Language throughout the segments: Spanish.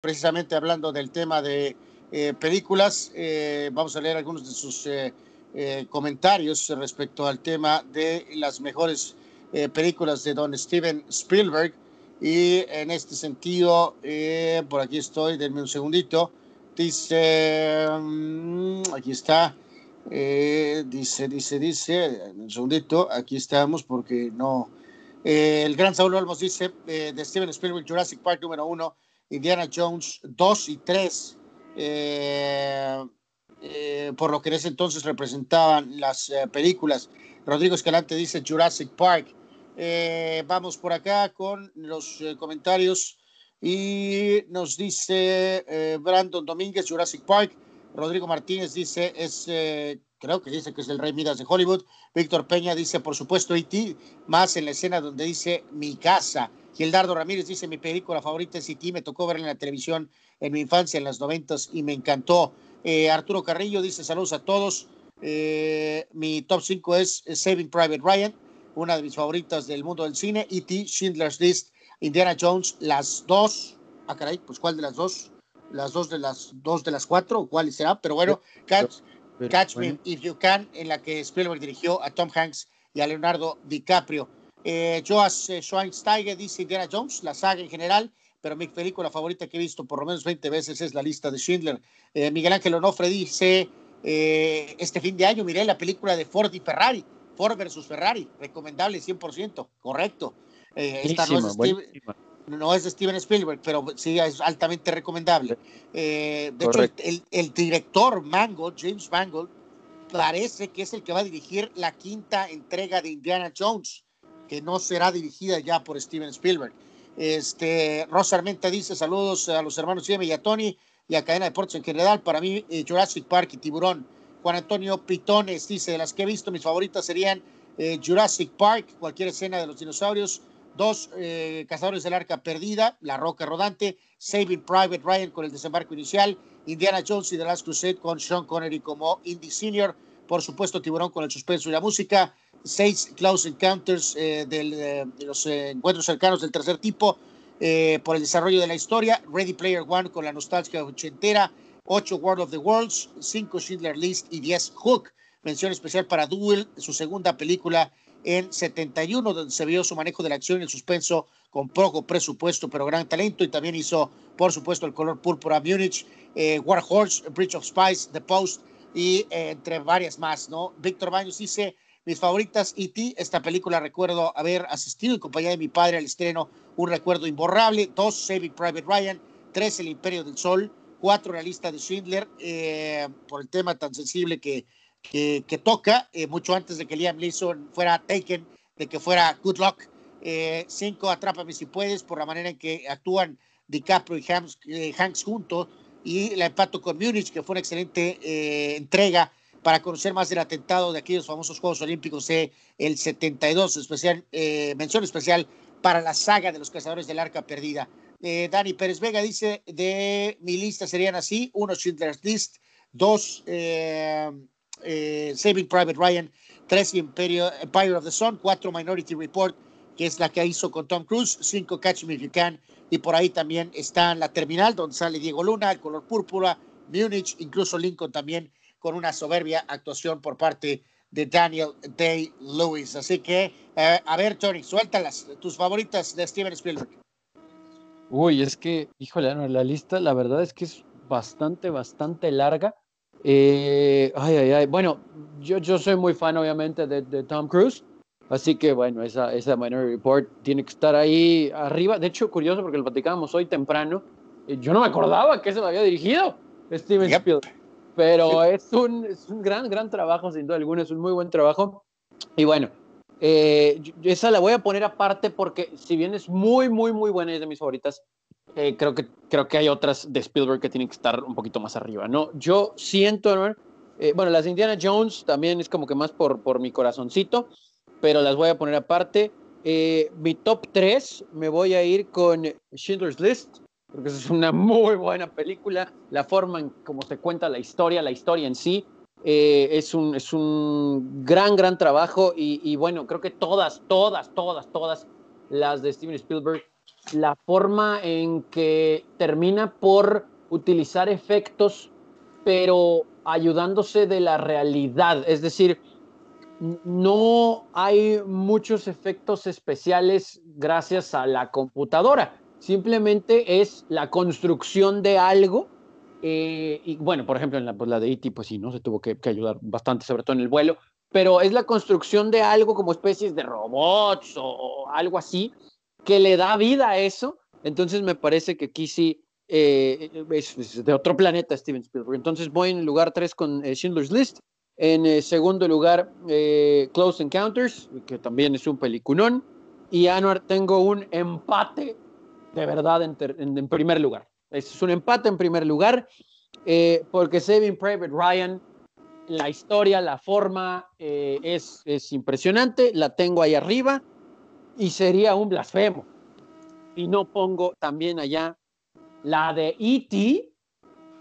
precisamente hablando del tema de eh, películas. Eh, vamos a leer algunos de sus eh, comentarios respecto al tema de las mejores películas de don Steven Spielberg. Y en este sentido, por aquí estoy, denme un segundito. Dice, mm, aquí está, dice, dice, dice, un segundito, aquí estamos porque no. el gran Saúl Olmos dice de Steven Spielberg, Jurassic Park número uno, Indiana Jones 2 y 3 eh, eh, por lo que en ese entonces representaban las eh, películas. Rodrigo Escalante dice Jurassic Park. vamos por acá con los comentarios y nos dice Brandon Domínguez, Jurassic Park. Rodrigo Martínez dice, es, creo que dice que es el Rey Midas de Hollywood. Víctor Peña dice, por supuesto, E.T., más en la escena donde dice mi casa. Gildardo Ramírez dice, mi película favorita es E.T., me tocó verla en la televisión en mi infancia, en las noventas, y me encantó. Eh, Arturo Carrillo dice saludos a todos. Eh, mi top 5 es Saving Private Ryan, una de mis favoritas del mundo del cine. E.T., Schindler's List, Indiana Jones, las dos. Ah, caray, pues ¿cuál de las dos? Las dos de las dos de las cuatro, ¿cuál será? Pero bueno, Catch, Me If You Can, en la que Spielberg dirigió a Tom Hanks y a Leonardo DiCaprio. Eh, Joas eh, Schweinsteiger dice Indiana Jones, la saga en general pero mi película favorita que he visto por lo menos 20 veces es la lista de Schindler. Eh, Miguel Ángel Onofre dice, eh, este fin de año miré la película de Ford y Ferrari, Ford versus Ferrari, recomendable 100%, correcto. Eh, esta no es, de Steven Spielberg, pero sí es altamente recomendable. de hecho, el, el, director Mangold, James Mangold, parece que es el que va a dirigir la quinta entrega de Indiana Jones, que no será dirigida ya por Steven Spielberg. Este, Rosa Armenta dice saludos a los hermanos Jimmy y a Tony y a Cadena Deportes en general. Para mí, eh, Jurassic Park y Tiburón. Juan Antonio Pitones dice, de las que he visto, mis favoritas serían eh, Jurassic Park, cualquier escena de los dinosaurios. Dos, eh, Cazadores del Arca Perdida, La Roca Rodante, Saving Private Ryan con el desembarco inicial, Indiana Jones y The Last Crusade con Sean Connery como Indy Senior, por supuesto Tiburón con el suspenso y la música, seis close encounters eh, eh, de los eh, encuentros cercanos del tercer tipo por el desarrollo de la historia, Ready Player One con la nostalgia ochentera, ocho World of the Worlds, cinco Schindler List y diez Hook. Mención especial para Duel, su segunda película en 71, donde se vio su manejo de la acción y el suspenso con poco presupuesto, pero gran talento. Y también hizo, por supuesto, el color púrpura Munich, War Horse, Bridge of Spies, The Post y entre varias más, ¿no? Víctor Baños dice mis favoritas, E.T., esta película recuerdo haber asistido en compañía de mi padre al estreno, un recuerdo imborrable. Dos, Saving Private Ryan. Tres, El Imperio del Sol. Cuatro, la lista de Schindler, eh, por el tema tan sensible que, que, toca, eh, mucho antes de que Liam Neeson fuera Taken, de que fuera Good Luck. Eh, cinco, Atrápame si puedes, por la manera en que actúan DiCaprio y Hanks, Hanks juntos. Y la empato con Munich, que fue una excelente entrega para conocer más del atentado de aquellos famosos Juegos Olímpicos el 72, especial, eh, mención especial para la saga de los cazadores del arca perdida. Eh, Dani Pérez Vega dice, de mi lista serían así, uno Schindler's List, dos eh, Saving Private Ryan, tres Imperio, Empire of the Sun, cuatro Minority Report, que es la que hizo con Tom Cruise, cinco Catch Me If You Can, y por ahí también está la terminal donde sale Diego Luna, el color púrpura, Múnich, incluso Lincoln también con una soberbia actuación por parte de Daniel Day-Lewis. Así que, eh, a ver, Tony, suéltalas, tus favoritas de Steven Spielberg. Uy, es que, híjole, la lista, la verdad es que es bastante, bastante larga. Eh, ay, ay, ay. Bueno, yo, yo soy muy fan, obviamente, de, de Tom Cruise. Así que, bueno, esa, esa Minority Report tiene que estar ahí arriba. De hecho, curioso porque lo platicábamos hoy temprano. Eh, yo no me acordaba que se lo había dirigido Steven Spielberg pero es un, es un gran, gran trabajo, sin duda alguna, es un muy buen trabajo. Y bueno, eh, esa la voy a poner aparte porque si bien es muy, muy, muy buena, es de mis favoritas, eh, creo, que, creo que hay otras de Spielberg que tienen que estar un poquito más arriba, ¿no? Yo siento, eh, bueno, las de Indiana Jones también es como que más por, por mi corazoncito, pero las voy a poner aparte. mi top 3 me voy a ir con Schindler's List, porque es una muy buena película. La forma en cómo se cuenta la historia, la historia en sí, eh, es, un, es un gran, gran trabajo. Y, bueno, creo que todas, todas, todas, todas las de Steven Spielberg la forma en que termina por utilizar efectos, pero ayudándose de la realidad. Es decir, no hay muchos efectos especiales gracias a la computadora. Simplemente es la construcción de algo. Eh, y bueno, por ejemplo, en la, pues, la de E.T., pues sí, ¿no? Se tuvo que, ayudar bastante, sobre todo en el vuelo. Pero es la construcción de algo como especies de robots o, algo así que le da vida a eso. Entonces me parece que aquí sí eh, es, de otro planeta Steven Spielberg. Entonces voy en lugar 3 con eh, Schindler's List. En eh, segundo lugar, Close Encounters, que también es un peliculón. Y Anuar, tengo un empate de verdad en, primer lugar. Es un empate en primer lugar, porque Saving Private Ryan, la historia, la forma es, es impresionante, la tengo ahí arriba y sería un blasfemo. Y no pongo también allá la de E.T.,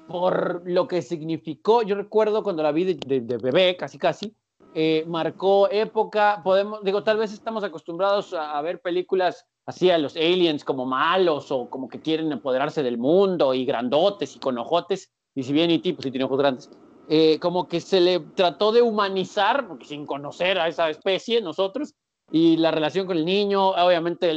por lo que significó, yo recuerdo cuando la vi de, bebé, casi casi, eh, marcó época, podemos, digo, tal vez estamos acostumbrados a, ver películas así a los aliens como malos o como que quieren apoderarse del mundo y grandotes y con ojotes, y si bien E.T., pues sí tiene ojos grandes, eh, como que se le trató de humanizar, porque sin conocer a esa especie nosotros, y la relación con el niño, obviamente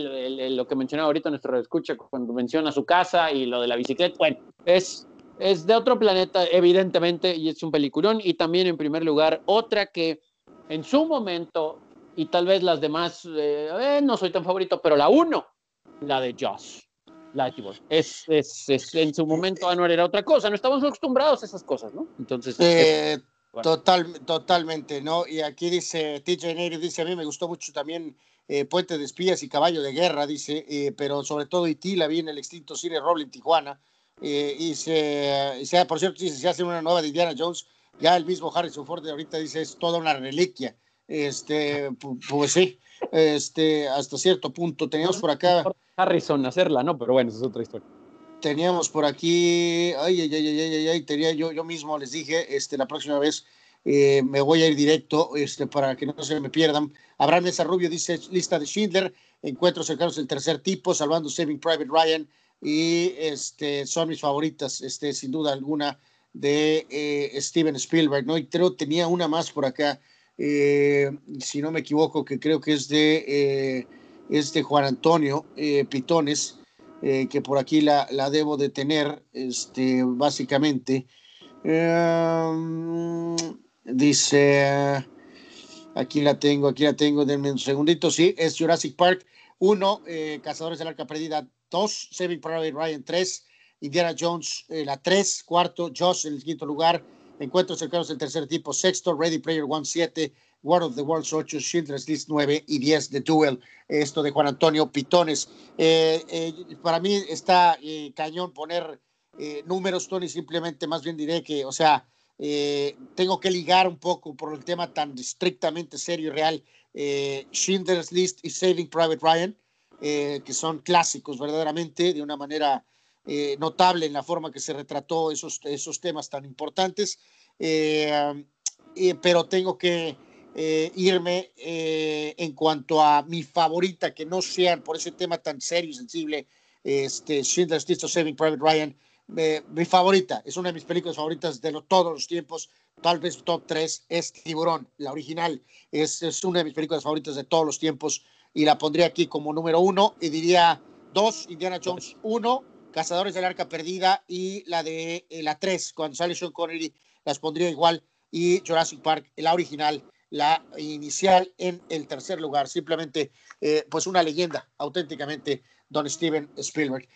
lo que mencionaba ahorita nuestro escucha cuando menciona su casa y lo de la bicicleta, bueno, es, es de otro planeta, evidentemente, y es un peliculón. Y también, en primer lugar, otra que en su momento, y tal vez las demás, eh, eh, no soy tan favorito, pero la uno, la de Josh. La de es, es, es, en su momento Anuar era otra cosa, no estamos acostumbrados a esas cosas, ¿no? Entonces, eh, Total, totalmente, ¿no? Y aquí dice TJ Neri, dice, a mí me gustó mucho también eh, Puente de Espías y Caballo de Guerra, dice, eh, pero sobre todo Iti la vi en el extinto cine Roble en Tijuana. Eh, y se, se, por cierto, dice, se hace una nueva de Indiana Jones, ya el mismo Harrison Ford ahorita dice, es toda una reliquia. Este, pues sí, este, hasta cierto punto. Teníamos por acá... Harrison hacerla, ¿no? Pero bueno, esa es otra historia teníamos por aquí, ay, ay, ay, ay, ay, tenía yo, yo mismo les dije, este, la próxima vez eh, me voy a ir directo, este, para que no se me pierdan. Abraham Mesa Rubio dice, lista de Schindler, encuentros cercanos del tercer tipo, salvando Saving Private Ryan, y este, son mis favoritas, este, sin duda alguna, de eh, Steven Spielberg, ¿no? Y creo tenía una más por acá, eh, si no me equivoco, que creo que es de, de Juan Antonio Pitones, eh, que por aquí la, debo de tener, este, básicamente. Em, dice, aquí la tengo, aquí la tengo, denme un segundito, sí, es Jurassic Park 1, eh, Cazadores del Arca Perdida 2, Saving Private Ryan 3, Indiana Jones eh, la 3, cuarto, Josh en el quinto lugar, Encuentros cercanos del tercer tipo, sexto, Ready Player One 7, War of the Worlds 8, Schindler's List 9 y 10 de Duel, esto de Juan Antonio Pitones. Eh, eh, para mí está eh, cañón poner números, Tony, simplemente más bien diré que, o sea, tengo que ligar un poco por el tema tan estrictamente serio y real, Schindler's List y Saving Private Ryan, que son clásicos verdaderamente, de una manera notable en la forma que se retrató esos, esos temas tan importantes, pero tengo que eh, irme eh, en cuanto a mi favorita, que no sean por ese tema tan serio y sensible, este, Schindler's List Saving Private Ryan, mi favorita, es una de mis películas favoritas de todos los tiempos, tal vez top 3, es Tiburón, la original, es, es, una de mis películas favoritas de todos los tiempos y la pondría aquí como número uno y diría dos, Indiana Jones uno, Cazadores del Arca Perdida y la de eh, la 3, cuando sale Sean Connery, las pondría igual y Jurassic Park, la original, la inicial en el tercer lugar. Simplemente, eh, pues una leyenda, auténticamente, don Steven Spielberg.